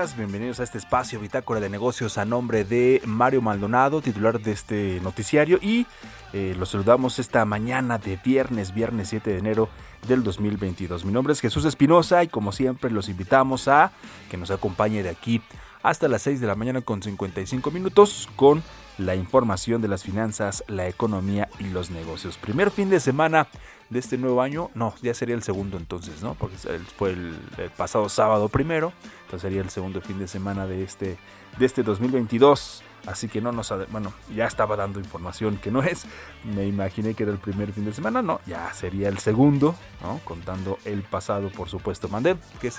Bienvenidos a este espacio Bitácora de Negocios a nombre de Mario Maldonado, titular de este noticiario. Y eh, los saludamos esta mañana de viernes, viernes 7 de enero del 2022. Mi nombre es Jesús Espinosa y como siempre los invitamos a que nos acompañe de aquí hasta las 6 de la mañana con 55 minutos con la información de las finanzas, la economía y los negocios. Primer fin de semana de este nuevo año, no, ya sería el segundo entonces, ¿no? Porque fue el, pasado sábado primero, entonces sería el segundo fin de semana de este, de este 2022. Así que no nos, bueno, ya estaba dando información que no es, me imaginé que era el primer fin de semana, no, ya sería el segundo, ¿no? Contando el pasado, por supuesto, mandé, que es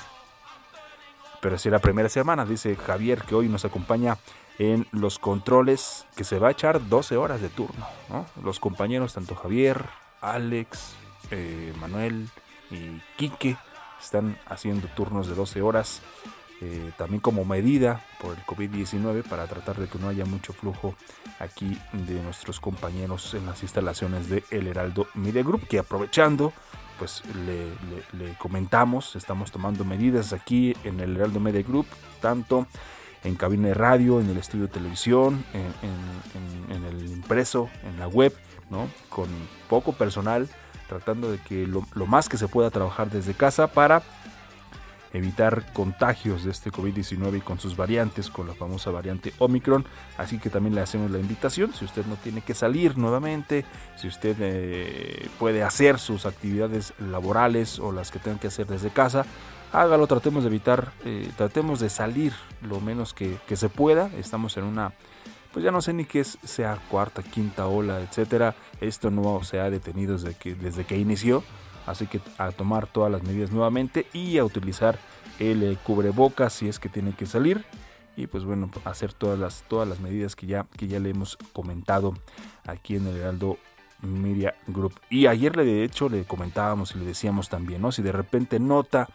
pero si la primera semana, dice Javier, que hoy nos acompaña en los controles, que se va a echar 12 horas de turno. ¿no? Los compañeros, tanto Javier, Alex, eh, Manuel y Quique, están haciendo turnos de 12 horas, eh, también como medida por el COVID-19 para tratar de que no haya mucho flujo aquí de nuestros compañeros en las instalaciones de El Heraldo Media Group, que aprovechando pues le, comentamos, estamos tomando medidas aquí en el Heraldo Media Group, tanto en cabina de radio, en el estudio de televisión, en el impreso, en la web, ¿no? Con poco personal, tratando de que lo, más que se pueda trabajar desde casa para evitar contagios de este COVID-19 y con sus variantes, con la famosa variante Omicron. Así que también le hacemos la invitación, si usted no tiene que salir nuevamente, si usted eh, puede hacer sus actividades laborales o las que tenga que hacer desde casa, hágalo, tratemos de evitar, eh, tratemos de salir lo menos que se pueda. Estamos en una, pues ya no sé ni qué es, sea cuarta, quinta ola, etcétera. Esto no se ha detenido desde que, desde que inició. Así que a tomar todas las medidas nuevamente y a utilizar el eh, cubrebocas si es que tiene que salir. Y pues bueno, hacer todas las, todas las medidas que ya, que ya le hemos comentado aquí en el Heraldo Media Group. Y ayer de hecho le comentábamos y le decíamos también, ¿no? Si de repente nota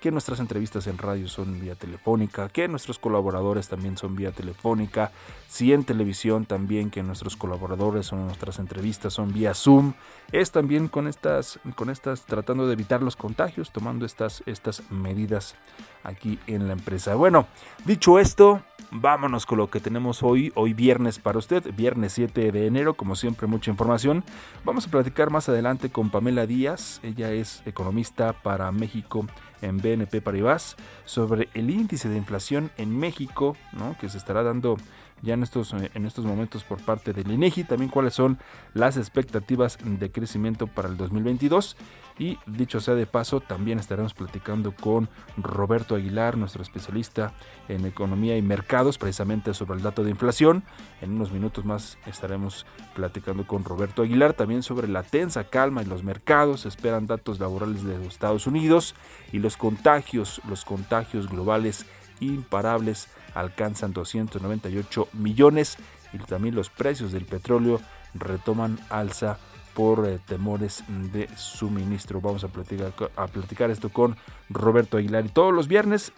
que nuestras entrevistas en radio son vía telefónica, que nuestros colaboradores también son vía telefónica, si en televisión también que nuestros colaboradores son nuestras entrevistas son vía Zoom, es también con estas, con estas tratando de evitar los contagios, tomando estas, estas medidas aquí en la empresa. Bueno, dicho esto, vámonos con lo que tenemos hoy, hoy viernes para usted, viernes 7 de enero, como siempre mucha información. Vamos a platicar más adelante con Pamela Díaz, ella es economista para México en BNP Paribas, sobre el índice de inflación en México, ¿no? que se estará dando ya en estos, en estos momentos por parte del INEGI, también cuáles son las expectativas de crecimiento para el 2022 y dicho sea de paso, también estaremos platicando con Roberto Aguilar, nuestro especialista en economía y mercados, precisamente sobre el dato de inflación. En unos minutos más estaremos platicando con Roberto Aguilar también sobre la tensa calma en los mercados. Esperan datos laborales de los Estados Unidos y los contagios, los contagios globales imparables alcanzan 298 millones y también los precios del petróleo retoman alza por eh, temores de suministro. Vamos a platicar, esto con Roberto Aguilar. Y todos los viernes,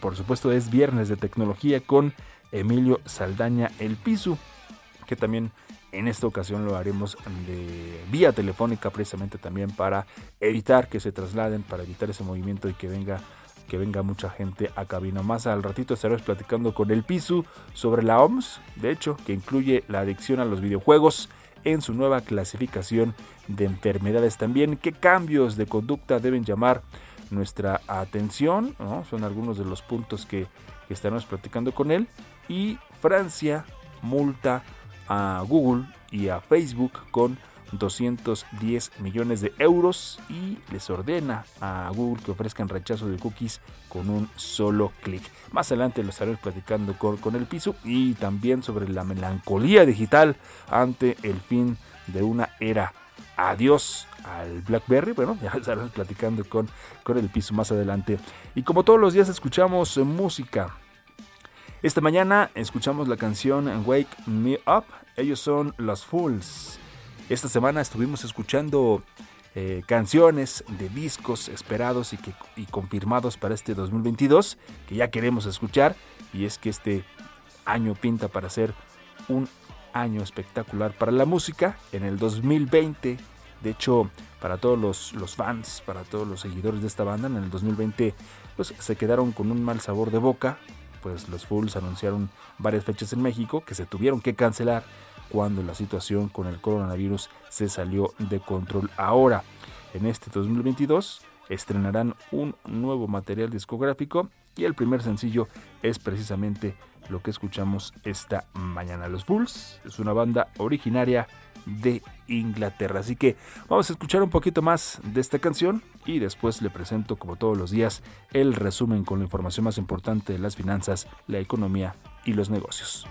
por supuesto, es viernes de tecnología con Emilio Saldaña El Piso, que también en esta ocasión lo haremos de vía telefónica, precisamente también para evitar que se trasladen, para evitar ese movimiento y que venga que venga mucha gente a cabina. Más al ratito estaremos platicando con el Pisu sobre la OMS, de hecho, que incluye la adicción a los videojuegos en su nueva clasificación de enfermedades también. ¿Qué cambios de conducta deben llamar nuestra atención? Son algunos de los puntos que, que estaremos platicando con él. Y Francia multa a Google y a Facebook con 210 millones de euros y les ordena a Google que ofrezcan rechazo de cookies con un solo clic. Más adelante lo estaremos platicando con, con, el piso y también sobre la melancolía digital ante el fin de una era. Adiós al BlackBerry. Bueno, ya estaremos platicando con, con el piso más adelante. Y como todos los días escuchamos música. Esta mañana escuchamos la canción Wake Me Up. Ellos son los Fools. Esta semana estuvimos escuchando eh, canciones de discos esperados y, que, y confirmados para este 2022 que ya queremos escuchar. Y es que este año pinta para ser un año espectacular para la música. En el 2020 de hecho para todos los, los fans para todos los seguidores de esta banda en el 2020 pues se quedaron con un mal sabor de boca. Pues los Fools anunciaron varias fechas en México que se tuvieron que cancelar cuando la situación con el coronavirus se salió de control. Ahora, en este 2022, estrenarán un nuevo material discográfico y el primer sencillo es precisamente lo que escuchamos esta mañana. Los Bulls es una banda originaria de Inglaterra. Así que vamos a escuchar un poquito más de esta canción y después le presento como todos los días el resumen con la información más importante de las finanzas, la economía y los negocios.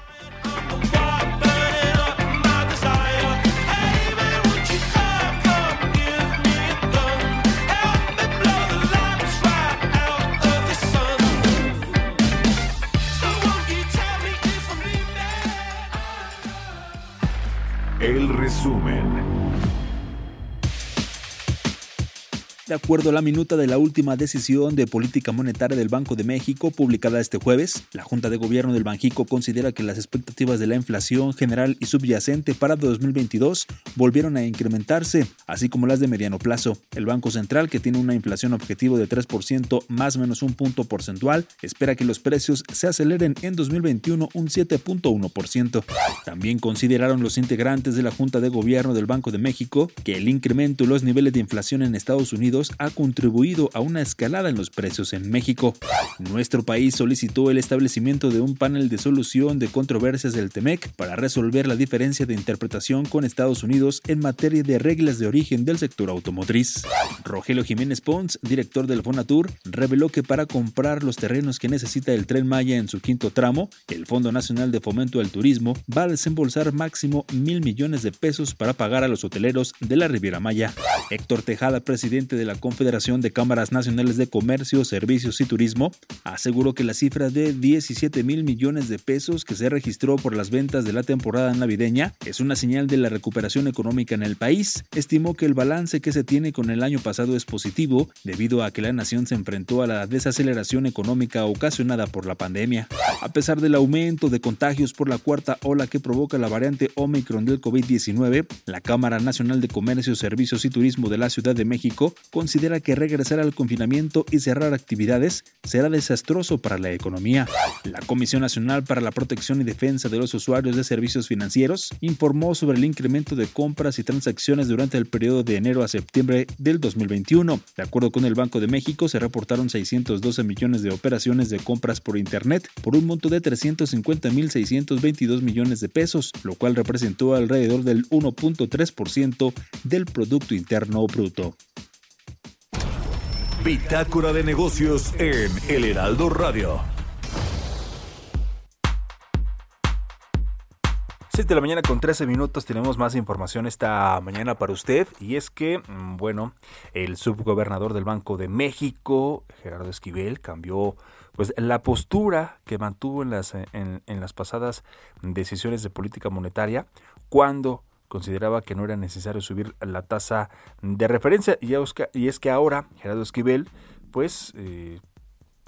De acuerdo a la minuta de la última decisión de política monetaria del Banco de México publicada este jueves, la Junta de Gobierno del Banjico considera que las expectativas de la inflación general y subyacente para 2022 volvieron a incrementarse, así como las de mediano plazo. El Banco Central, que tiene una inflación objetivo de 3% más o menos un punto porcentual, espera que los precios se aceleren en 2021 un 7.1%. También consideraron los integrantes de la Junta de Gobierno del Banco de México que el incremento y los niveles de inflación en Estados Unidos ha contribuido a una escalada en los precios en México. Nuestro país solicitó el establecimiento de un panel de solución de controversias del TEMEC para resolver la diferencia de interpretación con Estados Unidos en materia de reglas de origen del sector automotriz. Rogelio Jiménez Pons, director del Fonatur, reveló que para comprar los terrenos que necesita el tren Maya en su quinto tramo, el Fondo Nacional de Fomento al Turismo va a desembolsar máximo mil millones de pesos para pagar a los hoteleros de la Riviera Maya. Héctor Tejada, presidente de la Confederación de Cámaras Nacionales de Comercio, Servicios y Turismo, aseguró que la cifra de 17 mil millones de pesos que se registró por las ventas de la temporada navideña es una señal de la recuperación económica en el país. Estimó que el balance que se tiene con el año pasado es positivo debido a que la nación se enfrentó a la desaceleración económica ocasionada por la pandemia. A pesar del aumento de contagios por la cuarta ola que provoca la variante Omicron del COVID-19, la Cámara Nacional de Comercio, Servicios y Turismo de la Ciudad de México considera que regresar al confinamiento y cerrar actividades será desastroso para la economía. La Comisión Nacional para la Protección y Defensa de los Usuarios de Servicios Financieros informó sobre el incremento de compras y transacciones durante el periodo de enero a septiembre del 2021. De acuerdo con el Banco de México, se reportaron 612 millones de operaciones de compras por Internet por un monto de 350.622 millones de pesos, lo cual representó alrededor del 1.3% del Producto Interno Bruto. Bitácora de negocios en El Heraldo Radio. 6 de la mañana con 13 minutos tenemos más información esta mañana para usted y es que, mm, bueno, el subgobernador del Banco de México, Gerardo Esquivel, cambió pues la postura que mantuvo en las, en, en las pasadas decisiones de política monetaria cuando consideraba que no era necesario subir la tasa de referencia y es que, ahora Gerardo Esquivel pues eh,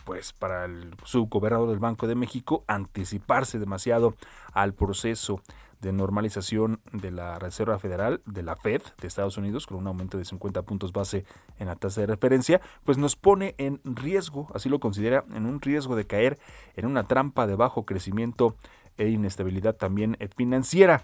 pues para el subgobernador del Banco de México anticiparse demasiado al proceso de normalización de la Reserva Federal, de la Fed de Estados Unidos, con un aumento de 50 puntos base en la tasa de referencia, pues nos pone en riesgo, así lo considera, en un riesgo de caer en una trampa de bajo crecimiento e inestabilidad también financiera.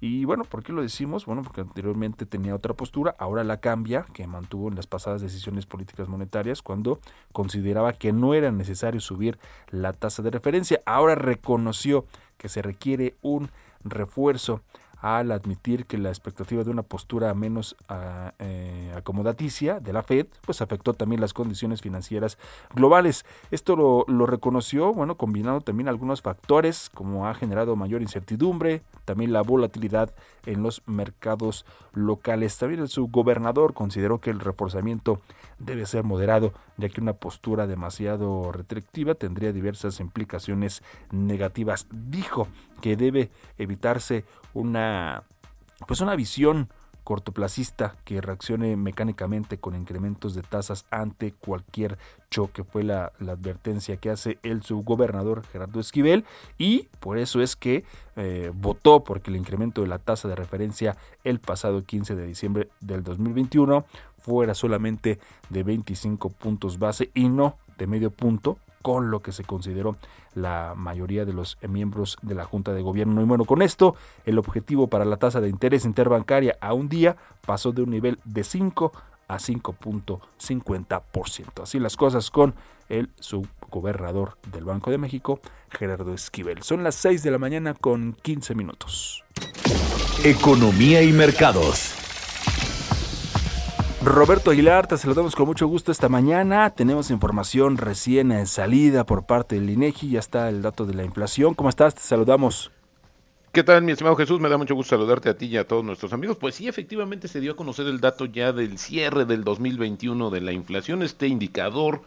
Y bueno, ¿por qué lo decimos? Bueno, porque anteriormente tenía otra postura, ahora la cambia, que mantuvo en las pasadas decisiones políticas monetarias cuando consideraba que no era necesario subir la tasa de referencia. Ahora reconoció que se requiere un refuerzo al admitir que la expectativa de una postura menos uh, eh, acomodaticia de la Fed, pues afectó también las condiciones financieras globales. Esto lo, lo, reconoció, bueno, combinando también algunos factores, como ha generado mayor incertidumbre, también la volatilidad en los mercados locales. También el subgobernador consideró que el reforzamiento debe ser moderado, ya que una postura demasiado restrictiva tendría diversas implicaciones negativas. Dijo que debe evitarse una pues una visión cortoplacista que reaccione mecánicamente con incrementos de tasas ante cualquier choque. Fue la, la, advertencia que hace el subgobernador Gerardo Esquivel y por eso es que eh, votó porque el incremento de la tasa de referencia el pasado 15 de diciembre del 2021 fuera solamente de 25 puntos base y no de medio punto con lo que se consideró la mayoría de los miembros de la Junta de Gobierno. Y bueno, con esto, el objetivo para la tasa de interés interbancaria a un día pasó de un nivel de 5 a 5.50%. Así las cosas con el subgobernador del Banco de México, Gerardo Esquivel. Son las 6 de la mañana con 15 minutos. Economía y mercados. Roberto Aguilar, te saludamos con mucho gusto esta mañana. Tenemos información recién en salida por parte del INEGI. Ya está el dato de la inflación. ¿Cómo estás? Te saludamos. ¿Qué tal, mi estimado Jesús? Me da mucho gusto saludarte a ti y a todos nuestros amigos. Pues sí, efectivamente se dio a conocer el dato ya del cierre del 2021 de la inflación, este indicador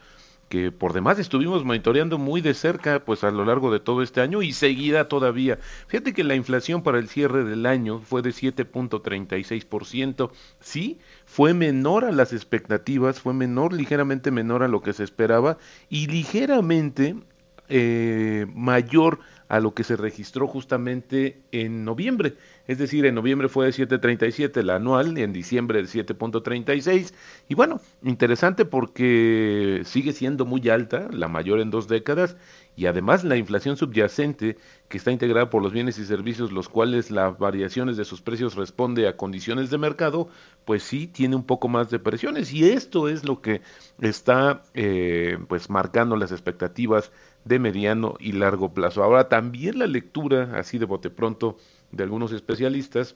que por demás estuvimos monitoreando muy de cerca pues a lo largo de todo este año y seguirá todavía. Fíjate que la inflación para el cierre del año fue de 7.36%, sí, fue menor a las expectativas, fue menor, ligeramente menor a lo que se esperaba y ligeramente eh, mayor a lo que se registró justamente en noviembre. Es decir, en noviembre fue de 7.37 la anual y en diciembre de 7.36. Y bueno, interesante porque sigue siendo muy alta, la mayor en dos décadas, y además la inflación subyacente, que está integrada por los bienes y servicios, los cuales las variaciones de sus precios responde a condiciones de mercado, pues sí tiene un poco más de presiones. Y esto es lo que está eh, pues marcando las expectativas de mediano y largo plazo. Ahora también la lectura, así de bote pronto, de algunos especialistas,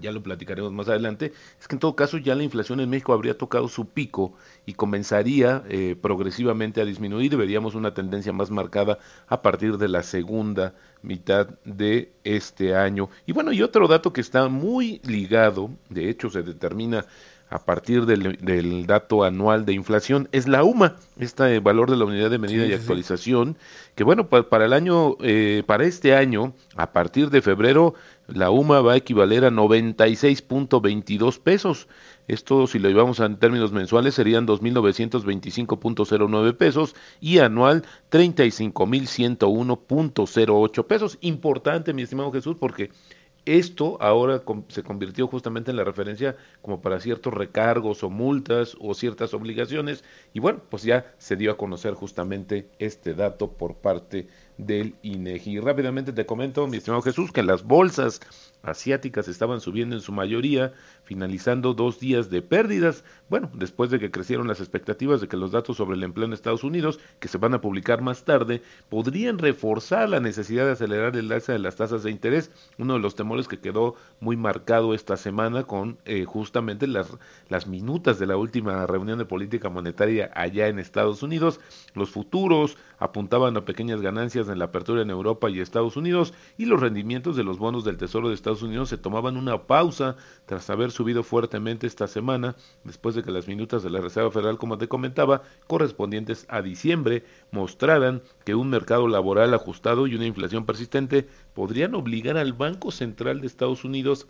ya lo platicaremos más adelante, es que en todo caso ya la inflación en México habría tocado su pico y comenzaría eh, progresivamente a disminuir y veríamos una tendencia más marcada a partir de la segunda mitad de este año. Y bueno, y otro dato que está muy ligado, de hecho se determina a partir del, del dato anual de inflación es la UMA, este valor de la unidad de medida Sí, y sí. actualización, que bueno, pa- para el año, eh, para este año, a partir de febrero, la UMA va a equivaler a 96.22 pesos. Esto, si lo llevamos en términos mensuales, serían 2.925.09 pesos y anual 35.101.08 pesos. Importante, mi estimado Jesús, porque esto ahora se convirtió justamente en la referencia como para ciertos recargos o multas o ciertas obligaciones y bueno, pues ya se dio a conocer justamente este dato por parte del INEGI. Rápidamente te comento, mi estimado Jesús, que las bolsas asiáticas estaban subiendo en su mayoría, finalizando dos días de pérdidas, bueno, después de que crecieron las expectativas de que los datos sobre el empleo en Estados Unidos, que se van a publicar más tarde, podrían reforzar la necesidad de acelerar el alza de las tasas de interés, uno de los temores que quedó muy marcado esta semana con eh, justamente las, las minutas de la última reunión de política monetaria allá en Estados Unidos, los futuros apuntaban a pequeñas ganancias en la apertura en Europa y Estados Unidos y los rendimientos de los bonos del Tesoro de Estados Unidos se tomaban una pausa tras haber subido fuertemente esta semana después de que las minutas de la Reserva Federal, como te comentaba, correspondientes a diciembre, mostraran que un mercado laboral ajustado y una inflación persistente podrían obligar al Banco Central de Estados Unidos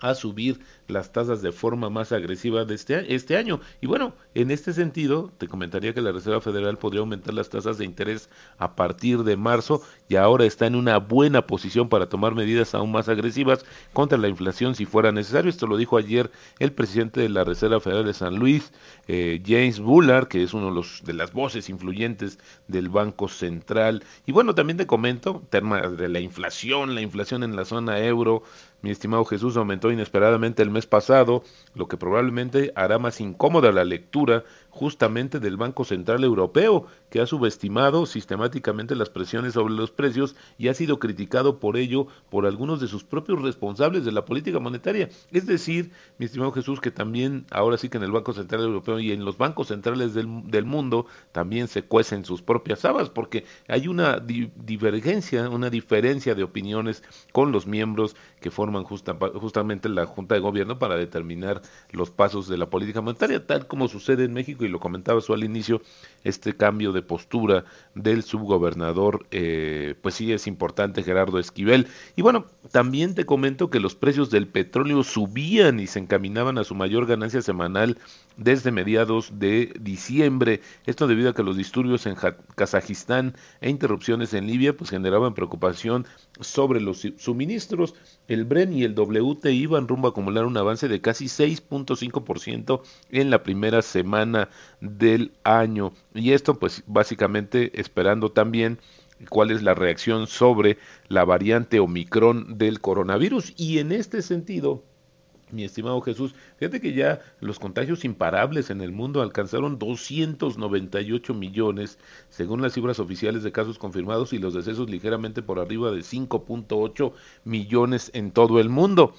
a subir las tasas de forma más agresiva de este, este año. Y bueno, en este sentido, te comentaría que la Reserva Federal podría aumentar las tasas de interés a partir de marzo y ahora está en una buena posición para tomar medidas aún más agresivas contra la inflación si fuera necesario. Esto lo dijo ayer el presidente de la Reserva Federal de San Luis, eh, James Bullard, que es uno de, los, de las voces influyentes del Banco Central. Y bueno, también te comento, tema de la inflación, la inflación en la zona euro, mi estimado Jesús aumentó inesperadamente el mes pasado, lo que probablemente hará más incómoda la lectura justamente del Banco Central Europeo, que ha subestimado sistemáticamente las presiones sobre los precios y ha sido criticado por ello por algunos de sus propios responsables de la política monetaria. Es decir, mi estimado Jesús, que también ahora sí que en el Banco Central Europeo y en los bancos centrales del, del mundo también se cuecen sus propias habas, porque hay una di- divergencia, una diferencia de opiniones con los miembros que forman justa- justamente la Junta de Gobierno para determinar los pasos de la política monetaria, tal como sucede en México, y lo comentaba tú al inicio, este cambio de postura del subgobernador, eh, pues sí es importante, Gerardo Esquivel. Y bueno, también te comento que los precios del petróleo subían y se encaminaban a su mayor ganancia semanal desde mediados de diciembre. Esto debido a que los disturbios en Kazajistán e interrupciones en Libia pues generaban preocupación sobre los su- suministros. El Bren y el WTI iban rumbo a acumular un avance de casi 6.5% en la primera semana del año. Y esto pues básicamente esperando también cuál es la reacción sobre la variante Omicron del coronavirus. Y en este sentido, mi estimado Jesús, fíjate que ya los contagios imparables en el mundo alcanzaron 298 millones, según las cifras oficiales de casos confirmados, y los decesos ligeramente por arriba de 5.8 millones en todo el mundo.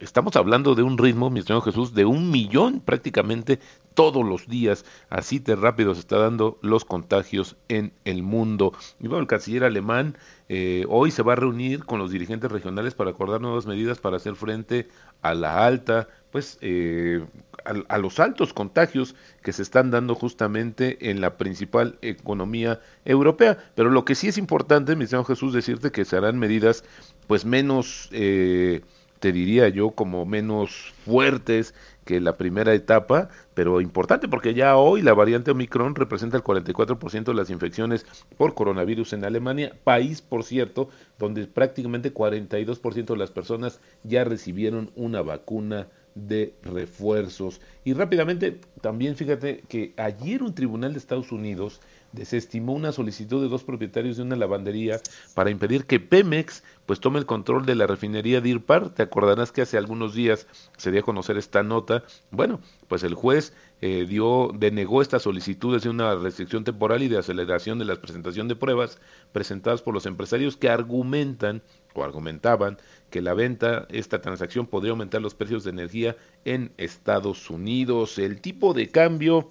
Estamos hablando de un ritmo, mi estimado Jesús, de un millón prácticamente todos los días. Así de rápido se está dando los contagios en el mundo. Y bueno, el canciller alemán eh, hoy se va a reunir con los dirigentes regionales para acordar nuevas medidas para hacer frente a la alta, pues eh, a, a los altos contagios que se están dando justamente en la principal economía europea. Pero lo que sí es importante, mi estimado Jesús, decirte que se harán medidas pues menos... Eh, te diría yo, como menos fuertes que la primera etapa, pero importante porque ya hoy la variante Omicron representa el 44% de las infecciones por coronavirus en Alemania, país, por cierto, donde prácticamente 42% de las personas ya recibieron una vacuna de refuerzos. Y rápidamente, también fíjate que ayer un tribunal de Estados Unidos desestimó una solicitud de dos propietarios de una lavandería para impedir que Pemex pues tome el control de la refinería de Irpar. Te acordarás que hace algunos días se dio a conocer esta nota. Bueno, pues el juez eh, dio denegó estas solicitudes de una restricción temporal y de aceleración de la presentación de pruebas presentadas por los empresarios que argumentan o argumentaban que la venta, esta transacción podría aumentar los precios de energía en Estados Unidos. El tipo de cambio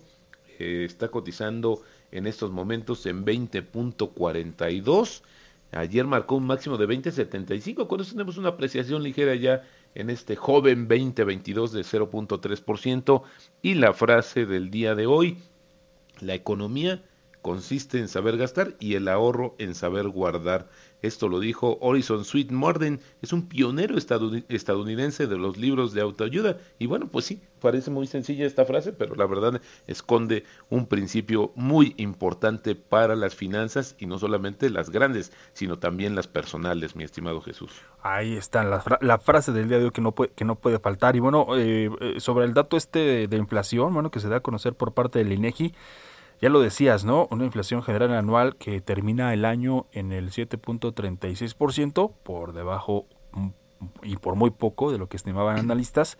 eh, está cotizando en estos momentos en 20.42. Ayer marcó un máximo de 20.75, con eso tenemos una apreciación ligera ya en este joven 2022 de 0.3%. Y la frase del día de hoy, la economía consiste en saber gastar y el ahorro en saber guardar. Esto lo dijo Horizon Sweet Morden, es un pionero estadounidense de los libros de autoayuda. Y bueno, pues sí, parece muy sencilla esta frase, pero la verdad esconde un principio muy importante para las finanzas y no solamente las grandes, sino también las personales, mi estimado Jesús. Ahí está la, fra- la frase del día de hoy que no puede, que no puede faltar. Y bueno, eh, eh, sobre el dato este de, de inflación, bueno, que se da a conocer por parte del INEGI, ya lo decías, ¿no? Una inflación general anual que termina el año en el 7.36%, por debajo mm, y por muy poco de lo que estimaban analistas.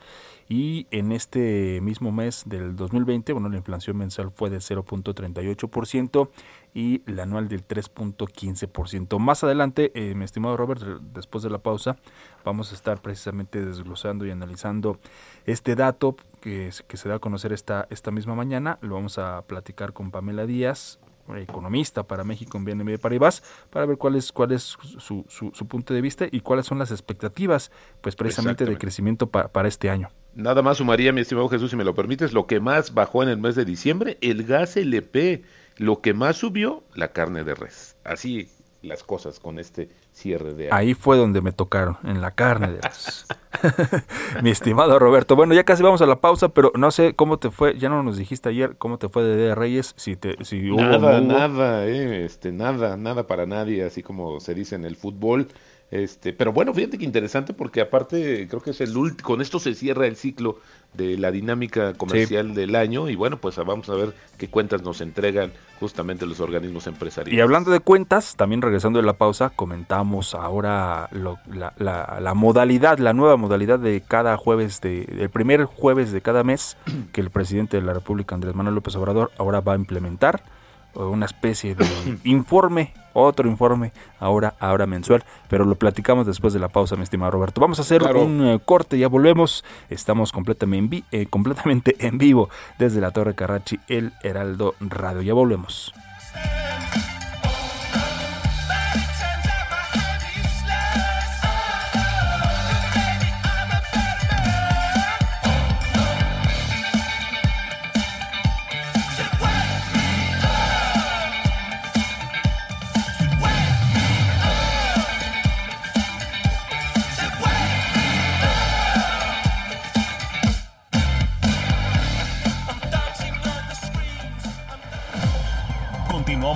Y en este mismo mes del 2020, bueno, la inflación mensual fue de 0.38% y la anual del 3.15%. Más adelante, eh, mi estimado Robert, después de la pausa, vamos a estar precisamente desglosando y analizando este dato que, se- que se da a conocer esta, esta misma mañana. Lo vamos a platicar con Pamela Díaz, economista para México en BNB Paribas, para ver cuál es, cuál es su, su- su punto de vista y cuáles son las expectativas, pues precisamente de crecimiento pa- para este año. Nada más sumaría, mi estimado Jesús, si me lo permites, lo que más bajó en el mes de diciembre, el gas LP. Lo que más subió, la carne de res. Así las cosas con este cierre de año. Ahí fue donde me tocaron, en la carne de res. Mi estimado Roberto. Bueno, ya casi vamos a la pausa, pero no sé cómo te fue, ya no nos dijiste ayer cómo te fue de Día de Reyes, si te si hubo Nada, no hubo. nada, eh, este, nada, nada para nadie, así como se dice en el fútbol. Este, pero bueno, fíjate que interesante porque aparte creo que es el último, con esto se cierra el ciclo de la dinámica comercial del año y bueno, pues vamos a ver qué cuentas nos entregan justamente los organismos empresariales. Y hablando de cuentas, también regresando de la pausa, comentamos ahora lo- la, la- la modalidad, la nueva modalidad de cada jueves, de, el primer jueves de cada mes que el presidente de la República, Andrés Manuel López Obrador, ahora va a implementar eh, una especie de informe, otro informe, ahora, ahora mensual, pero lo platicamos después de la pausa, mi estimado Roberto. Vamos a hacer Claro. un eh, corte, ya volvemos, estamos completamente en, eh, completamente en vivo desde la Torre Carrachi, el Heraldo Radio, ya volvemos.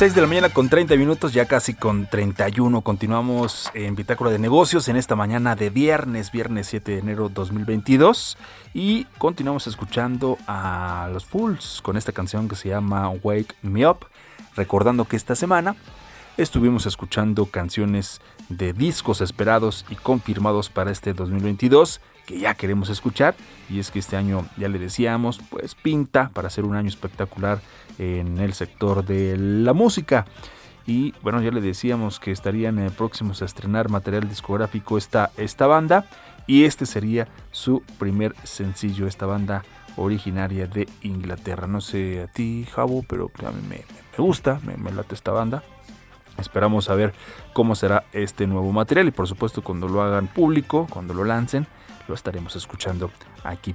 6 de la mañana con 30 minutos, ya casi con 31. Continuamos en Bitácora de Negocios en esta mañana de viernes, viernes 7 de enero 2022. Y continuamos escuchando a los Fools con esta canción que se llama Wake Me Up. Recordando que esta semana estuvimos escuchando canciones de discos esperados y confirmados para este 2022 que ya queremos escuchar y es que este año ya le decíamos pues pinta para ser un año espectacular en el sector de la música. Y bueno ya le decíamos que estarían eh, próximos a estrenar material discográfico esta, esta banda y este sería su primer sencillo esta banda originaria de Inglaterra. No sé a ti Javo pero a mí me, me gusta me, me late esta banda. Esperamos a ver cómo será este nuevo material y por supuesto cuando lo hagan público, cuando lo lancen, lo estaremos escuchando aquí.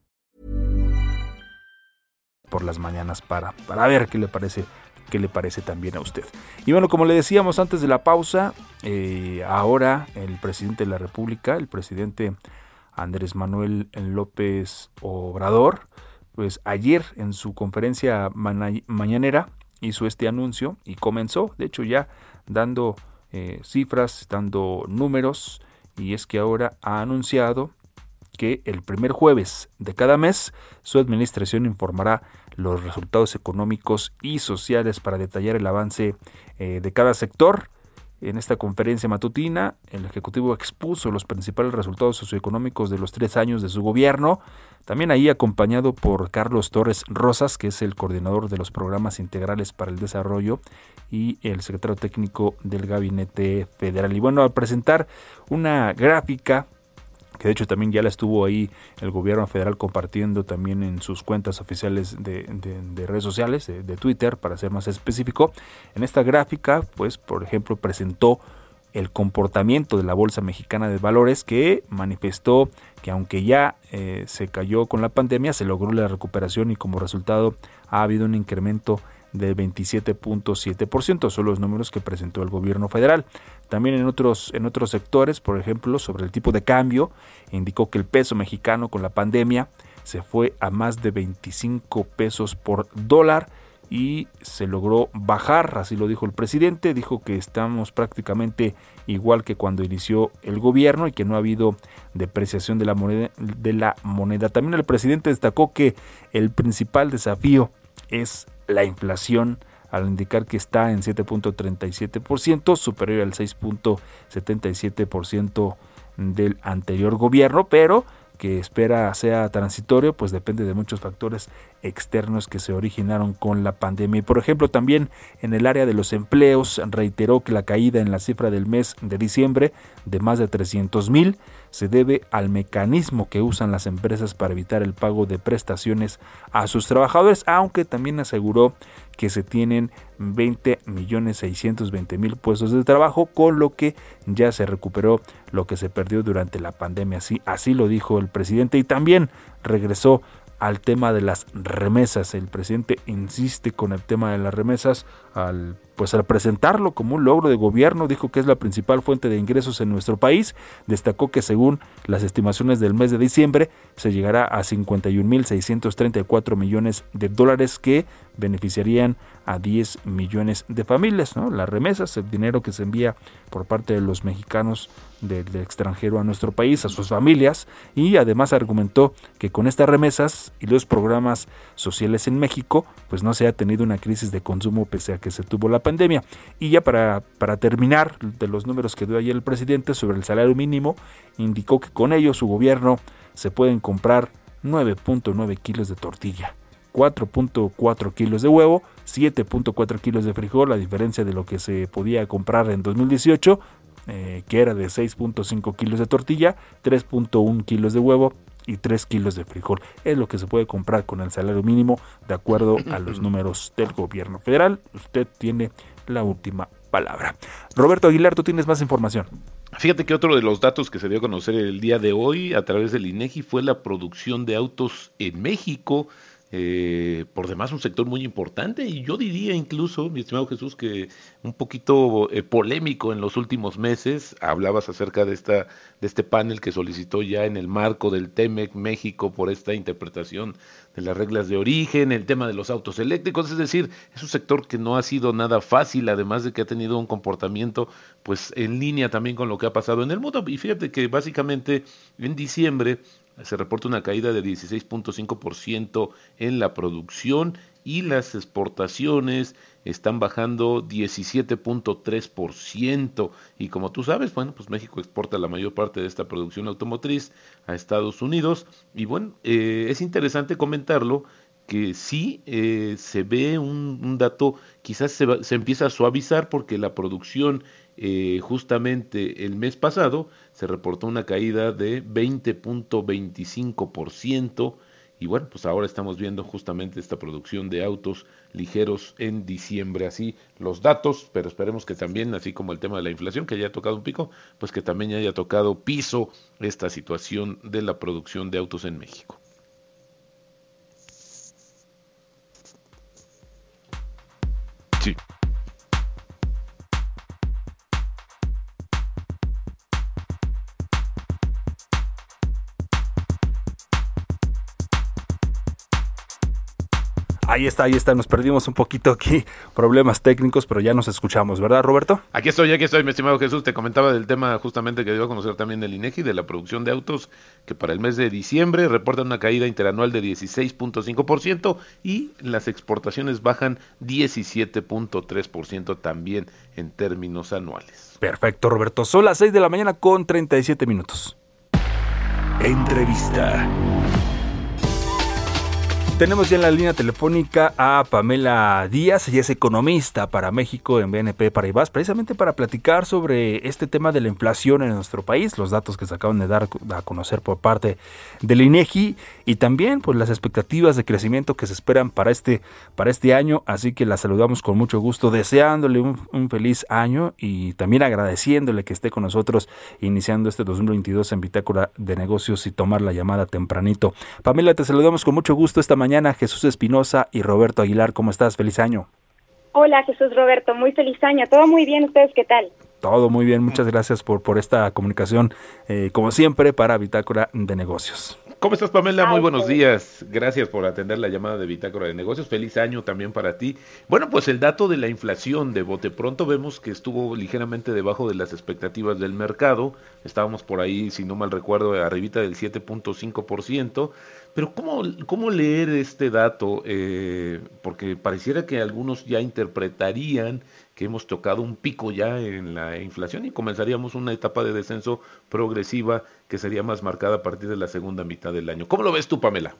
Por las mañanas para, para ver qué le parece qué le parece también a usted. Y bueno, como le decíamos antes de la pausa, eh, ahora el presidente de la República, el presidente Andrés Manuel López Obrador, pues ayer en su conferencia mañanera hizo este anuncio y comenzó, de hecho ya dando eh, cifras, dando números, y es que ahora ha anunciado que el primer jueves de cada mes su administración informará los resultados económicos y sociales para detallar el avance eh, de cada sector. En esta conferencia matutina, el Ejecutivo expuso los principales resultados socioeconómicos de los tres años de su gobierno, también ahí acompañado por Carlos Torres Rosas, que es el coordinador de los programas integrales para el desarrollo y el secretario técnico del Gabinete Federal. Y bueno, al presentar una gráfica que de hecho también ya la estuvo ahí el gobierno federal compartiendo también en sus cuentas oficiales de, de- de redes sociales, de, de Twitter, para ser más específico. En esta gráfica, pues, por ejemplo, presentó el comportamiento de la Bolsa Mexicana de Valores que manifestó que aunque ya eh, se cayó con la pandemia, se logró la recuperación y como resultado ha habido un incremento del 27.7%, son los números que presentó el gobierno federal. También en otros, en otros sectores, por ejemplo, sobre el tipo de cambio, indicó que el peso mexicano con la pandemia se fue a más de 25 pesos por dólar y se logró bajar, así lo dijo el presidente, dijo que estamos prácticamente igual que cuando inició el gobierno y que no ha habido depreciación de la moneda. De la moneda. También el presidente destacó que el principal desafío es la inflación al indicar que está en 7.37%, superior al 6.77% del anterior gobierno, pero que espera sea transitorio, pues depende de muchos factores externos que se originaron con la pandemia. Por ejemplo, también en el área de los empleos, reiteró que la caída en la cifra del mes de diciembre de más de 300 mil se debe al mecanismo que usan las empresas para evitar el pago de prestaciones a sus trabajadores, aunque también aseguró que se tienen 20 millones 620 mil puestos de trabajo, con lo que ya se recuperó lo que se perdió durante la pandemia. Así, así lo dijo el presidente y también regresó al tema de las remesas. El presidente insiste con el tema de las remesas al pues al presentarlo como un logro de gobierno, dijo que es la principal fuente de ingresos en nuestro país. Destacó que según las estimaciones del mes de diciembre se llegará a 51.634 millones de dólares que beneficiarían a 10 millones de familias. ¿no? Las remesas, el dinero que se envía por parte de los mexicanos del, extranjero a nuestro país, a sus familias, y además argumentó que con estas remesas y los programas sociales en México, pues no se ha tenido una crisis de consumo pese a que se tuvo la pandemia. Y ya para, para terminar, de los números que dio ayer el presidente sobre el salario mínimo, indicó que con ello su gobierno se pueden comprar 9.9 kilos de tortilla. 4.4 kilos de huevo, 7.4 kilos de frijol, a diferencia de lo que se podía comprar en 2018, eh, que era de 6.5 kilos de tortilla, 3.1 kilos de huevo y 3 kilos de frijol. Es lo que se puede comprar con el salario mínimo de acuerdo a los números del gobierno federal. Usted tiene la última palabra. Roberto Aguilar, tú tienes más información. Fíjate que otro de los datos que se dio a conocer el día de hoy a través del INEGI fue la producción de autos en México. Eh, por demás un sector muy importante y yo diría incluso, mi estimado Jesús, que un poquito eh, polémico en los últimos meses. Hablabas acerca de esta de este panel que solicitó ya en el marco del TEMEC México por esta interpretación de las reglas de origen, el tema de los autos eléctricos, es decir, es un sector que no ha sido nada fácil, además de que ha tenido un comportamiento pues en línea también con lo que ha pasado en el mundo. Y fíjate que básicamente en diciembre se reporta una caída de 16.5% en la producción y las exportaciones están bajando 17.3% y como tú sabes, bueno, pues México exporta la mayor parte de esta producción automotriz a Estados Unidos. Y bueno, eh, es interesante comentarlo que sí eh, se ve un, dato, quizás se empieza a suavizar porque la producción eh, justamente el mes pasado se reportó una caída de 20.25% y bueno, pues ahora estamos viendo justamente esta producción de autos ligeros en diciembre, así los datos, pero esperemos que también, así como el tema de la inflación, que ya ha tocado un pico, pues que también haya tocado piso esta situación de la producción de autos en México. Sí. Ahí está, ahí está, nos perdimos un poquito aquí, problemas técnicos, pero ya nos escuchamos, ¿verdad, Roberto? Aquí estoy, aquí estoy, mi estimado Jesús. Te comentaba del tema justamente que dio a conocer también el INEGI de la producción de autos, que para el mes de diciembre reporta una caída interanual de 16.5% y las exportaciones bajan 17.3% también en términos anuales. Perfecto, Roberto. Son las 6 de la mañana con 37 minutos. Entrevista. Tenemos ya en la línea telefónica a Pamela Díaz, ella es economista para México en BNP Paribas, precisamente para platicar sobre este tema de la inflación en nuestro país, los datos que se acaban de dar a conocer por parte del INEGI y también pues las expectativas de crecimiento que se esperan para este para este año, así que la saludamos con mucho gusto, deseándole un, un feliz año y también agradeciéndole que esté con nosotros iniciando este 2022 en Bitácora de Negocios y tomar la llamada tempranito. Pamela, te saludamos con mucho gusto esta mañana mañana, Jesús Espinosa y Roberto Aguilar. ¿Cómo estás? Feliz año. Hola Jesús Roberto, muy feliz año. Todo muy bien, ¿ustedes qué tal? Todo muy bien, muchas gracias por, por esta comunicación, eh, como siempre, para Bitácora de Negocios. ¿Cómo estás, Pamela? Muy buenos días. Gracias por atender la llamada de Bitácora de Negocios. Feliz año también para ti. Bueno, pues el dato de la inflación de bote pronto vemos que estuvo ligeramente debajo de las expectativas del mercado. Estábamos por ahí, si no mal recuerdo, arribita del 7.5%. Pero ¿cómo, ¿cómo leer este dato? Eh, porque pareciera que algunos ya interpretarían que hemos tocado un pico ya en la inflación y comenzaríamos una etapa de descenso progresiva que sería más marcada a partir de la segunda mitad del año. ¿Cómo lo ves tú, Pamela?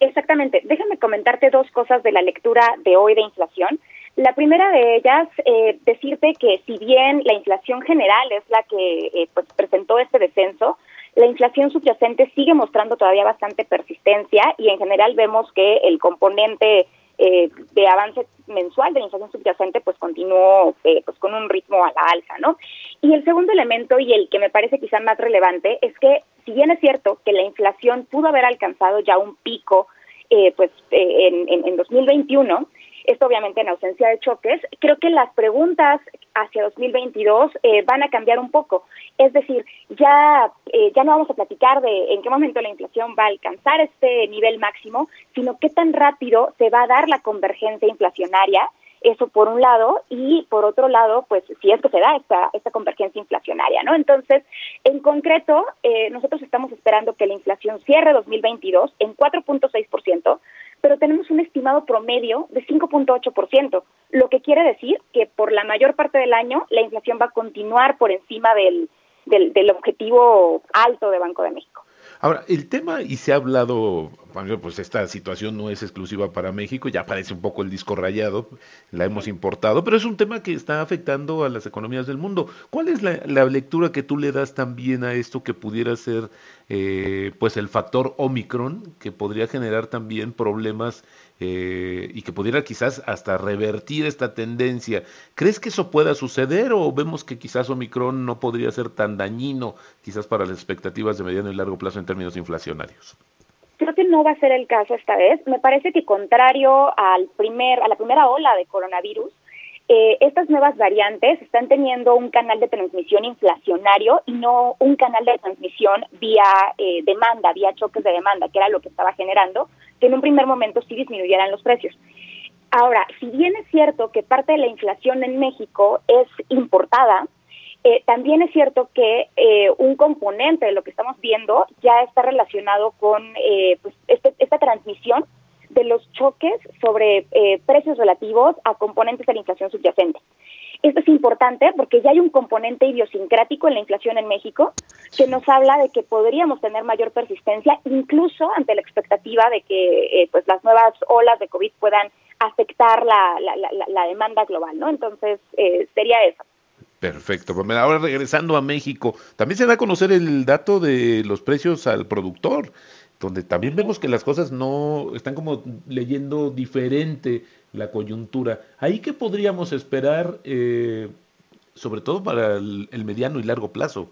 Exactamente. Déjame comentarte dos cosas de la lectura de hoy de inflación. La primera de ellas, eh, decirte que si bien la inflación general es la que eh, pues presentó este descenso, la inflación subyacente sigue mostrando todavía bastante persistencia y en general vemos que el componente eh, de avance mensual de la inflación subyacente pues continuó eh, pues con un ritmo a la alza, ¿no? Y el segundo elemento y el que me parece quizá más relevante es que si bien es cierto que la inflación pudo haber alcanzado ya un pico eh, pues eh, en, en, en 2021, esto obviamente en ausencia de choques, creo que las preguntas hacia 2022 eh, van a cambiar un poco. Es decir, ya, eh, ya no vamos a platicar de en qué momento la inflación va a alcanzar este nivel máximo, sino qué tan rápido se va a dar la convergencia inflacionaria, eso por un lado, y por otro lado, pues si es que se da esta, esta convergencia inflacionaria, ¿no? Entonces, en concreto, eh, nosotros estamos esperando que la inflación cierre 2022 en 4.6%, pero tenemos un estimado promedio de 5.8%, lo que quiere decir que por la mayor parte del año la inflación va a continuar por encima del, del, del objetivo alto de Banco de México. Ahora, el tema, y se ha hablado, pues esta situación no es exclusiva para México, ya parece un poco el disco rayado, la hemos importado, pero es un tema que está afectando a las economías del mundo. ¿Cuál es la, la lectura que tú le das también a esto que pudiera ser, eh, pues, el factor Omicron, que podría generar también problemas eh, y que pudiera quizás hasta revertir esta tendencia? ¿Crees que eso pueda suceder o vemos que quizás Omicron no podría ser tan dañino, quizás para las expectativas de mediano y largo plazo en términos inflacionarios? Creo que no va a ser el caso esta vez. Me parece que contrario al primer, a la primera ola de coronavirus, eh, estas nuevas variantes están teniendo un canal de transmisión inflacionario y no un canal de transmisión vía eh, demanda, vía choques de demanda, que era lo que estaba generando, que en un primer momento sí disminuyeran los precios. Ahora, si bien es cierto que parte de la inflación en México es importada, eh, también es cierto que eh, un componente de lo que estamos viendo ya está relacionado con eh, pues este, esta transmisión de los choques sobre eh, precios relativos a componentes de la inflación subyacente. Esto es importante porque ya hay un componente idiosincrático en la inflación en México que nos habla de que podríamos tener mayor persistencia, incluso ante la expectativa de que eh, pues las nuevas olas de COVID puedan afectar la, la, la, la demanda global, ¿no? Entonces, eh, sería eso. Perfecto. Pamela. Ahora regresando a México, también se da a conocer el dato de los precios al productor, donde también vemos que las cosas no están como leyendo diferente la coyuntura. ¿Ahí qué podríamos esperar, eh, sobre todo para el mediano y largo plazo?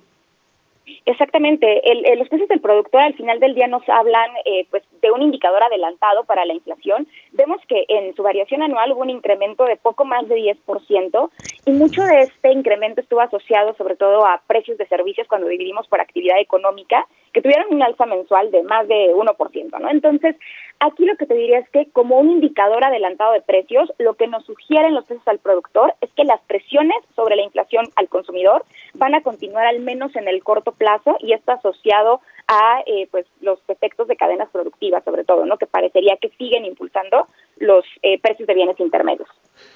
Exactamente. El, el- los precios del productor al final del día nos hablan eh, pues de un indicador adelantado para la inflación. Vemos que en su variación anual hubo un incremento de poco más de 10% y mucho de este incremento estuvo asociado sobre todo a precios de servicios cuando dividimos por actividad económica que tuvieron un alza mensual de más de 1%, ¿no? Entonces, aquí lo que te diría es que como un indicador adelantado de precios, lo que nos sugieren los precios al productor es que las presiones sobre la inflación al consumidor van a continuar al menos en el corto plazo y esto asociado a eh, pues los efectos de cadenas productivas sobre todo, ¿no? Que parecería que siguen impulsando los eh, precios de bienes intermedios.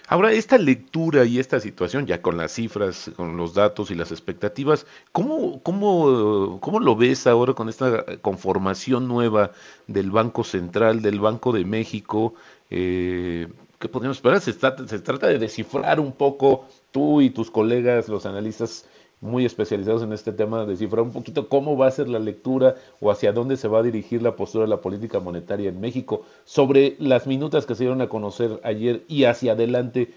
Ahora, esta lectura y esta situación, ya con las cifras, con los datos y las expectativas, ¿cómo, cómo, cómo lo ves ahora con esta conformación nueva del Banco Central, del Banco de México? Eh, ¿Qué podemos esperar? Se trata, se trata de descifrar un poco, tú y tus colegas, los analistas muy especializados en este tema, descifrar un poquito cómo va a ser la lectura o hacia dónde se va a dirigir la postura de la política monetaria en México sobre las minutas que se dieron a conocer ayer y hacia adelante.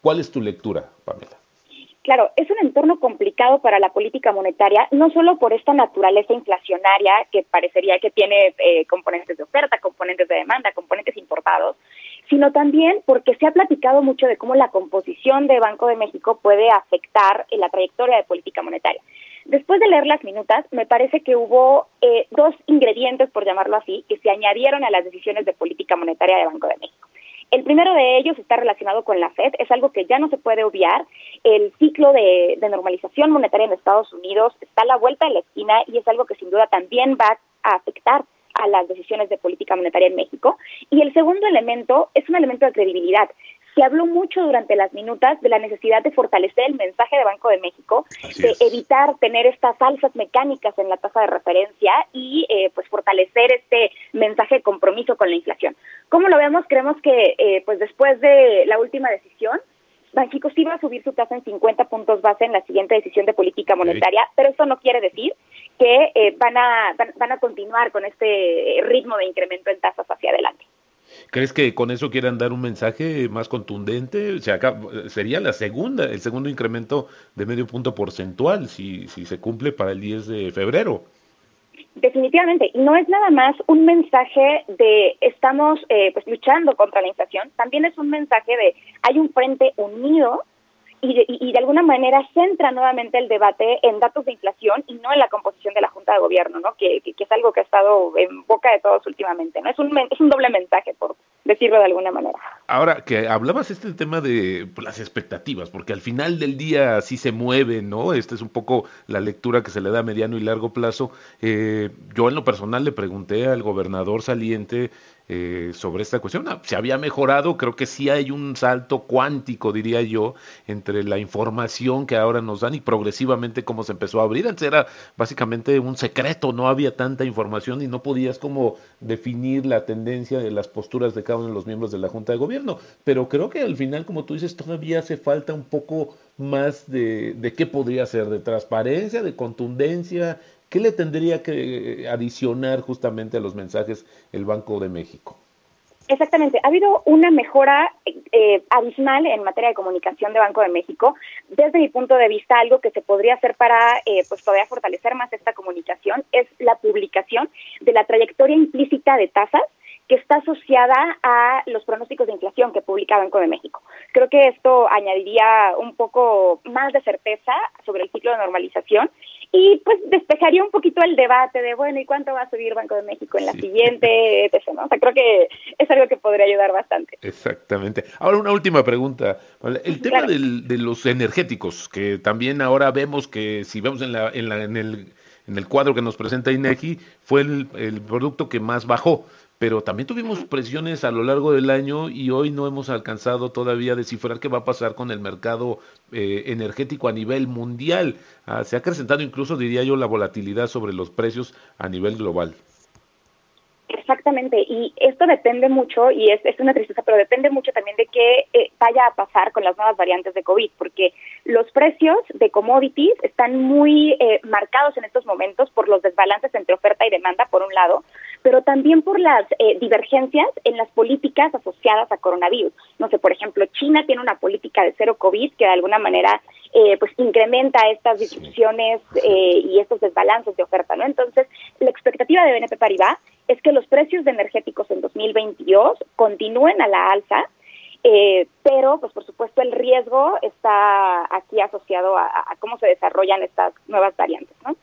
¿Cuál es tu lectura, Pamela? Claro, es un entorno complicado para la política monetaria, no solo por esta naturaleza inflacionaria que parecería que tiene eh, componentes de oferta, componentes de demanda, componentes importados, sino también porque se ha platicado mucho de cómo la composición de Banco de México puede afectar en la trayectoria de política monetaria. Después de leer las minutas, me parece que hubo eh, dos ingredientes, por llamarlo así, que se añadieron a las decisiones de política monetaria de Banco de México. El primero de ellos está relacionado con la Fed, es algo que ya no se puede obviar. El ciclo de, de, normalización monetaria en Estados Unidos está a la vuelta de la esquina y es algo que sin duda también va a afectar a las decisiones de política monetaria en México. Y el segundo elemento es un elemento de credibilidad. Se habló mucho durante las minutas de la necesidad de fortalecer el mensaje de Banco de México, Así de es. evitar tener estas alzas mecánicas en la tasa de referencia y eh, pues fortalecer este mensaje de compromiso con la inflación. ¿Cómo lo vemos? Creemos que eh, pues después de la última decisión, Banxico sí va a subir su tasa en 50 puntos base en la siguiente decisión de política monetaria, pero eso no quiere decir que eh, van, a, van, van a continuar con este ritmo de incremento en tasas hacia adelante. ¿Crees que con eso quieran dar un mensaje más contundente? O sea, acá sería la segunda, el segundo incremento de medio punto porcentual si, si se cumple para el 10 de febrero. Definitivamente, y no es nada más un mensaje de estamos eh, pues luchando contra la inflación, también es un mensaje de hay un frente unido y de, y de, alguna manera centra nuevamente el debate en datos de inflación y no en la composición de la Junta de Gobierno, ¿no? Que, que, que es algo que ha estado en boca de todos últimamente, ¿no? Es un, es un doble mensaje, por decirlo de alguna manera. Ahora, que hablabas este tema de pues, las expectativas, porque al final del día sí se mueven, ¿no? Esta es un poco la lectura que se le da a mediano y largo plazo. Eh, yo en lo personal le pregunté al gobernador saliente eh, sobre esta cuestión. Ah, se había mejorado, creo que sí hay un salto cuántico, diría yo, entre la información que ahora nos dan y progresivamente cómo se empezó a abrir. Antes era básicamente un secreto, no había tanta información y no podías como definir la tendencia de las posturas de cada uno de los miembros de la Junta de Gobierno. Pero creo que al final, como tú dices, todavía hace falta un poco más de, de qué podría ser, de transparencia, de contundencia, ¿Qué le tendría que adicionar justamente a los mensajes el Banco de México? Exactamente, ha habido una mejora eh, abismal en materia de comunicación de Banco de México. Desde mi punto de vista, algo que se podría hacer para eh, pues todavía fortalecer más esta comunicación es la publicación de la trayectoria implícita de tasas que está asociada a los pronósticos de inflación que publica Banco de México. Creo que esto añadiría un poco más de certeza sobre el ciclo de normalización y pues despejaría un poquito el debate de, bueno, ¿y cuánto va a subir Banco de México en la sí. siguiente? Etc., ¿no? O sea, creo que es algo que podría ayudar bastante. Exactamente. Ahora una última pregunta. El tema claro. del, de los energéticos, que también ahora vemos que si vemos en, la, en, la, en, el, en el cuadro que nos presenta INEGI, fue el, el producto que más bajó pero también tuvimos presiones a lo largo del año y hoy no hemos alcanzado todavía a descifrar qué va a pasar con el mercado eh, energético a nivel mundial. Ah, se ha acrecentado incluso, diría yo, la volatilidad sobre los precios a nivel global. Exactamente, y esto depende mucho, y es, es una tristeza, pero depende mucho también de qué eh, vaya a pasar con las nuevas variantes de COVID, porque los precios de commodities están muy eh, marcados en estos momentos por los desbalances entre oferta y demanda, por un lado, pero también por las eh, divergencias en las políticas asociadas a coronavirus. No sé, por ejemplo, China tiene una política de cero COVID que de alguna manera eh, pues incrementa estas disrupciones eh, y estos desbalances de oferta, ¿no? Entonces, la expectativa de BNP Paribas es que los precios de energéticos en 2022 continúen a la alza, eh, pero pues por supuesto el riesgo está aquí asociado a, a cómo se desarrollan estas nuevas variantes, ¿no?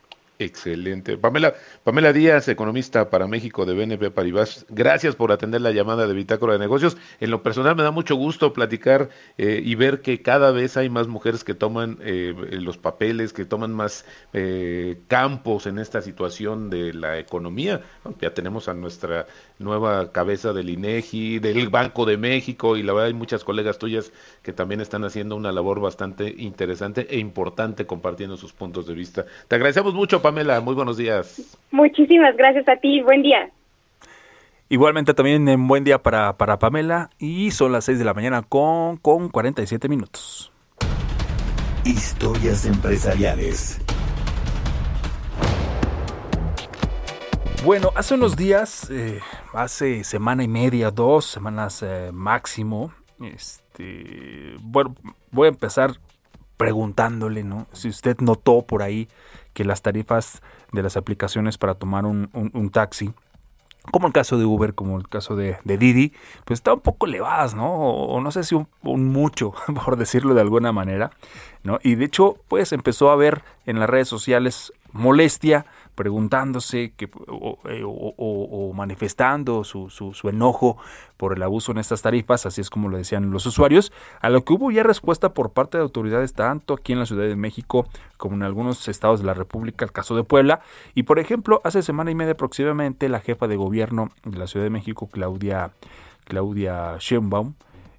Excelente. Pamela, Pamela Díaz, economista para México de BNP Paribas, gracias por atender la llamada de Bitácora de Negocios. En lo personal me da mucho gusto platicar eh, y ver que cada vez hay más mujeres que toman eh, los papeles, que toman más eh, campos en esta situación de la economía. Ya tenemos a nuestra nueva cabeza del INEGI, del Banco de México y la verdad hay muchas colegas tuyas que también están haciendo una labor bastante interesante e importante compartiendo sus puntos de vista. Te agradecemos mucho, Pamela. Muy buenos días. Muchísimas gracias a ti. Buen día. Igualmente también en buen día para, para Pamela y son las 6 de la mañana con, con 47 minutos. Historias empresariales. Bueno, hace unos días, eh, hace semana y media, dos semanas eh, máximo, este, bueno, voy a empezar preguntándole, ¿no? Si usted notó por ahí que las tarifas de las aplicaciones para tomar un, taxi, como el caso de Uber, como el caso de, Didi, pues están un poco elevadas, ¿no? O, no sé si un, mucho, por decirlo de alguna manera, ¿no? Y de hecho, pues empezó a haber en las redes sociales molestia, preguntándose que, o, eh, manifestando su, su- su enojo por el abuso en estas tarifas, así es como lo decían los usuarios, a lo que hubo ya respuesta por parte de autoridades tanto aquí en la Ciudad de México como en algunos estados de la República, el caso de Puebla, y por ejemplo, hace semana y media aproximadamente la jefa de gobierno de la Ciudad de México, Claudia, Claudia Sheinbaum,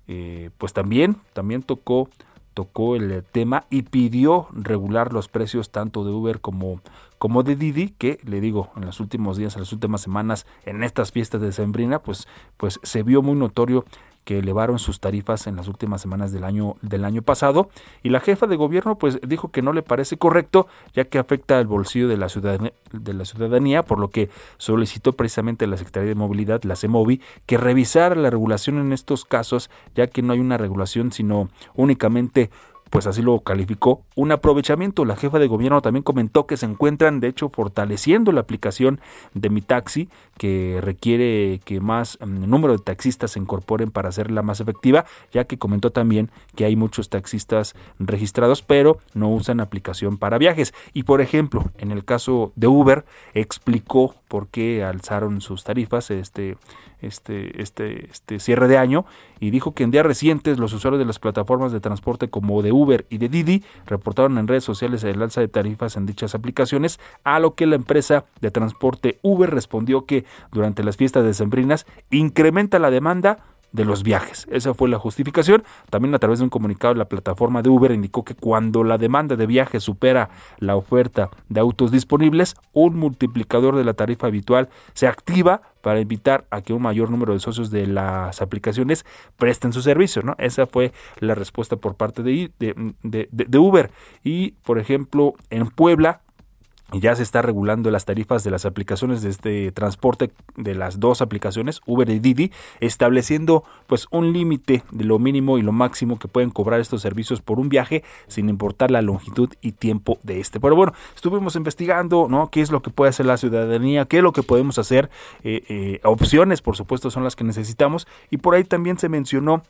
eh, pues también, también tocó tocó el tema y pidió regular los precios tanto de Uber como, como de Didi, que le digo, en los últimos días, en las últimas semanas, en estas fiestas de Sembrina, pues, pues se vio muy notorio que elevaron sus tarifas en las últimas semanas del año del año pasado. Y la jefa de gobierno pues dijo que no le parece correcto ya que afecta al bolsillo de la ciudadanía, de la ciudadanía por lo que solicitó precisamente a la Secretaría de Movilidad la CEMOVI que revisara la regulación en estos casos ya que no hay una regulación sino únicamente pues así lo calificó, un aprovechamiento. La jefa de gobierno también comentó que se encuentran, de hecho, fortaleciendo la aplicación de Mi Taxi, que requiere que más mm, número de taxistas se incorporen para hacerla más efectiva, ya que comentó también que hay muchos taxistas registrados, pero no usan aplicación para viajes. Y por ejemplo, en el caso de Uber, explicó por qué alzaron sus tarifas este, este, este, este cierre de año y dijo que en días recientes los usuarios de las plataformas de transporte como de Uber y de Didi reportaron en redes sociales el alza de tarifas en dichas aplicaciones, a lo que la empresa de transporte Uber respondió que durante las fiestas decembrinas incrementa la demanda de los viajes. Esa fue la justificación. También a través de un comunicado la plataforma de Uber indicó que cuando la demanda de viajes supera la oferta de autos disponibles, un multiplicador de la tarifa habitual se activa para invitar a que un mayor número de socios de las aplicaciones presten su servicio. ¿no? Esa fue la respuesta por parte de, de, de- de Uber. Y, por ejemplo, en Puebla, ya se está regulando las tarifas de las aplicaciones de este transporte de las dos aplicaciones Uber y Didi estableciendo pues un límite de lo mínimo y lo máximo que pueden cobrar estos servicios por un viaje sin importar la longitud y tiempo de este. Pero bueno estuvimos investigando no qué es lo que puede hacer la ciudadanía qué es lo que podemos hacer eh, eh, opciones por supuesto son las que necesitamos. Y por ahí también se mencionó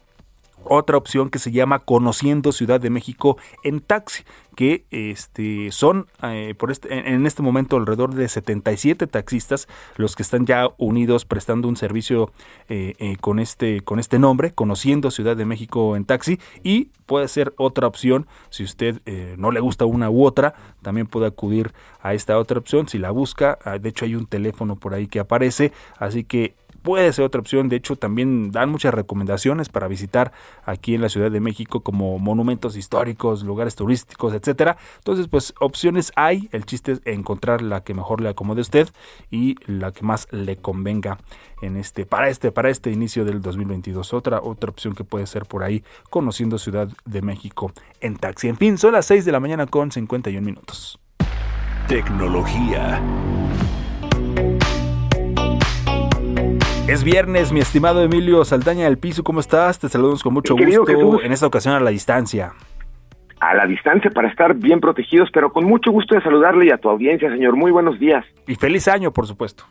otra opción que se llama Conociendo Ciudad de México en taxi, que este, son eh, por este, en, este momento alrededor de 77 taxistas los que están ya unidos prestando un servicio eh, eh, con, este, con este nombre, Conociendo Ciudad de México en taxi, y puede ser otra opción si usted no le gusta una u otra, también puede acudir a esta otra opción si la busca, ah, de hecho hay un teléfono por ahí que aparece, así que puede ser otra opción. De hecho, también dan muchas recomendaciones para visitar aquí en la Ciudad de México como monumentos históricos, lugares turísticos, etcétera. Entonces, pues opciones hay. El chiste es encontrar la que mejor le acomode a usted y la que más le convenga en este para este para este inicio del 2022. Otra otra opción que puede ser por ahí conociendo Ciudad de México en taxi. En fin, son las 6 de la mañana con 51 minutos. Tecnología. Es viernes, mi estimado Emilio Saldaña del Piso, ¿cómo estás? Te saludamos con mucho gusto, Jesús. en esta ocasión a la distancia. A la distancia para estar bien protegidos, pero con mucho gusto de saludarle y a tu audiencia, señor. Muy buenos días. Y feliz año, por supuesto.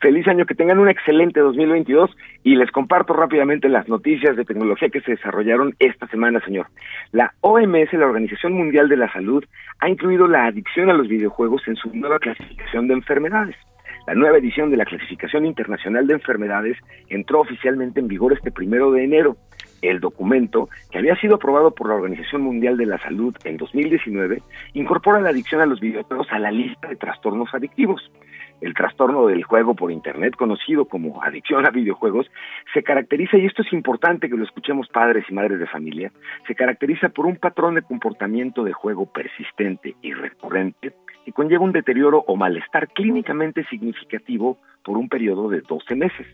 Feliz año, que tengan un excelente 2022 y les comparto rápidamente las noticias de tecnología que se desarrollaron esta semana, señor. La OMS, la Organización Mundial de la Salud, ha incluido la adicción a los videojuegos en su nueva clasificación de enfermedades. La nueva edición de la Clasificación Internacional de Enfermedades entró oficialmente en vigor este primero de enero. El documento, que había sido aprobado por la Organización Mundial de la Salud en 2019, incorpora la adicción a los videojuegos a la lista de trastornos adictivos. El trastorno del juego por Internet, conocido como adicción a videojuegos, se caracteriza, y esto es importante que lo escuchemos padres y madres de familia, se caracteriza por un patrón de comportamiento de juego persistente y recurrente que conlleva un deterioro o malestar clínicamente significativo por un periodo de 12 meses.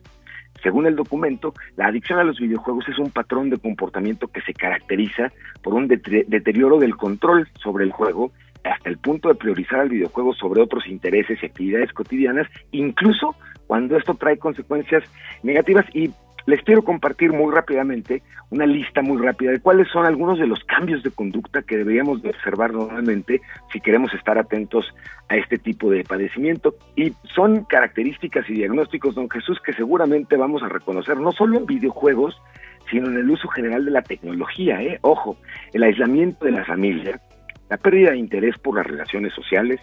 Según el documento, la adicción a los videojuegos es un patrón de comportamiento que se caracteriza por un deterioro del control sobre el juego hasta el punto de priorizar al videojuego sobre otros intereses y actividades cotidianas, incluso cuando esto trae consecuencias negativas. Y les quiero compartir muy rápidamente una lista muy rápida de cuáles son algunos de los cambios de conducta que deberíamos de observar normalmente si queremos estar atentos a este tipo de padecimiento. Y son características y diagnósticos, don Jesús, que seguramente vamos a reconocer no solo en videojuegos, sino en el uso general de la tecnología. ¿eh? Ojo, el aislamiento de la familia, la pérdida de interés por las relaciones sociales,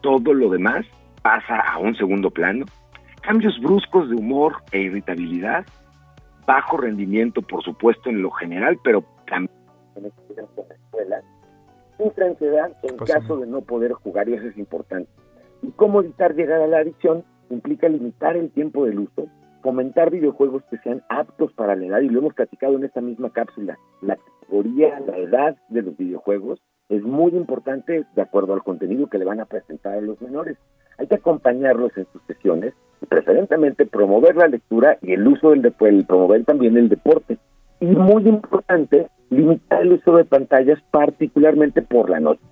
todo lo demás pasa a un segundo plano, cambios bruscos de humor e irritabilidad, bajo rendimiento, por supuesto, en lo general, pero también en la escuela, sufre ansiedad en Pues, caso de no poder jugar, y eso es importante. Y cómo evitar llegar a la adicción implica limitar el tiempo del uso, fomentar videojuegos que sean aptos para la edad, y lo hemos platicado en esta misma cápsula. La categoría, la edad de los videojuegos es muy importante de acuerdo al contenido que le van a presentar a los menores. Hay que acompañarlos en sus sesiones y preferentemente promover la lectura y el uso del deporte, el promover también el deporte. Y muy importante, limitar el uso de pantallas, particularmente por la noche.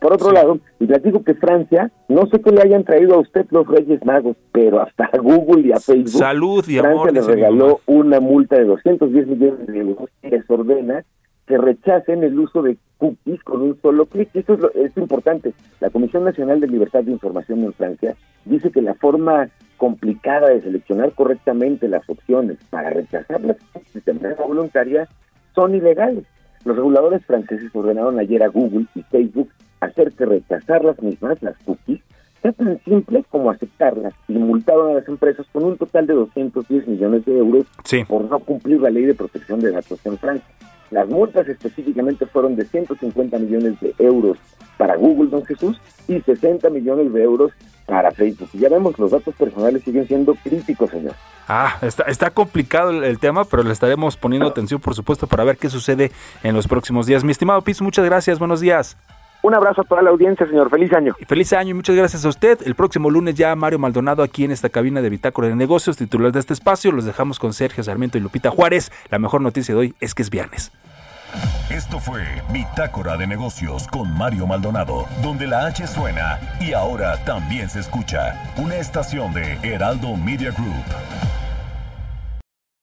Por otro lado, y les digo que Francia, no sé qué le hayan traído a usted los Reyes Magos, pero hasta a Google y a Facebook, Salud y Francia amor, le regaló una multa de 210 millones de euros y les ordena que rechacen el uso de cookies con un solo clic. Eso es, lo- es importante. La Comisión Nacional de Libertad de Información en Francia dice que la forma complicada de seleccionar correctamente las opciones para rechazar las cookies de manera voluntaria son ilegales. Los reguladores franceses ordenaron ayer a Google y Facebook hacer que rechazar las mismas, las cookies, sea tan simple como aceptarlas y multaron a las empresas con un total de 210 millones de euros Sí. por no cumplir la ley de protección de datos en Francia. Las multas específicamente fueron de 150 millones de euros para Google, don Jesús, y 60 millones de euros para Facebook. Y ya vemos, los datos personales siguen siendo críticos, señor. Ah, está, está complicado el, el tema, pero le estaremos poniendo atención, por supuesto, para ver qué sucede en los próximos días. Mi estimado Piso, muchas gracias, buenos días. Un abrazo a toda la audiencia, señor. Feliz año. Y feliz año y muchas gracias a usted. El próximo lunes ya Mario Maldonado aquí en esta cabina de Bitácora de Negocios, titular de este espacio. Los dejamos con Sergio Sarmiento y Lupita Juárez. La mejor noticia de hoy es que es viernes. Esto fue Bitácora de Negocios con Mario Maldonado, donde la H suena y ahora también se escucha. Una estación de Heraldo Media Group.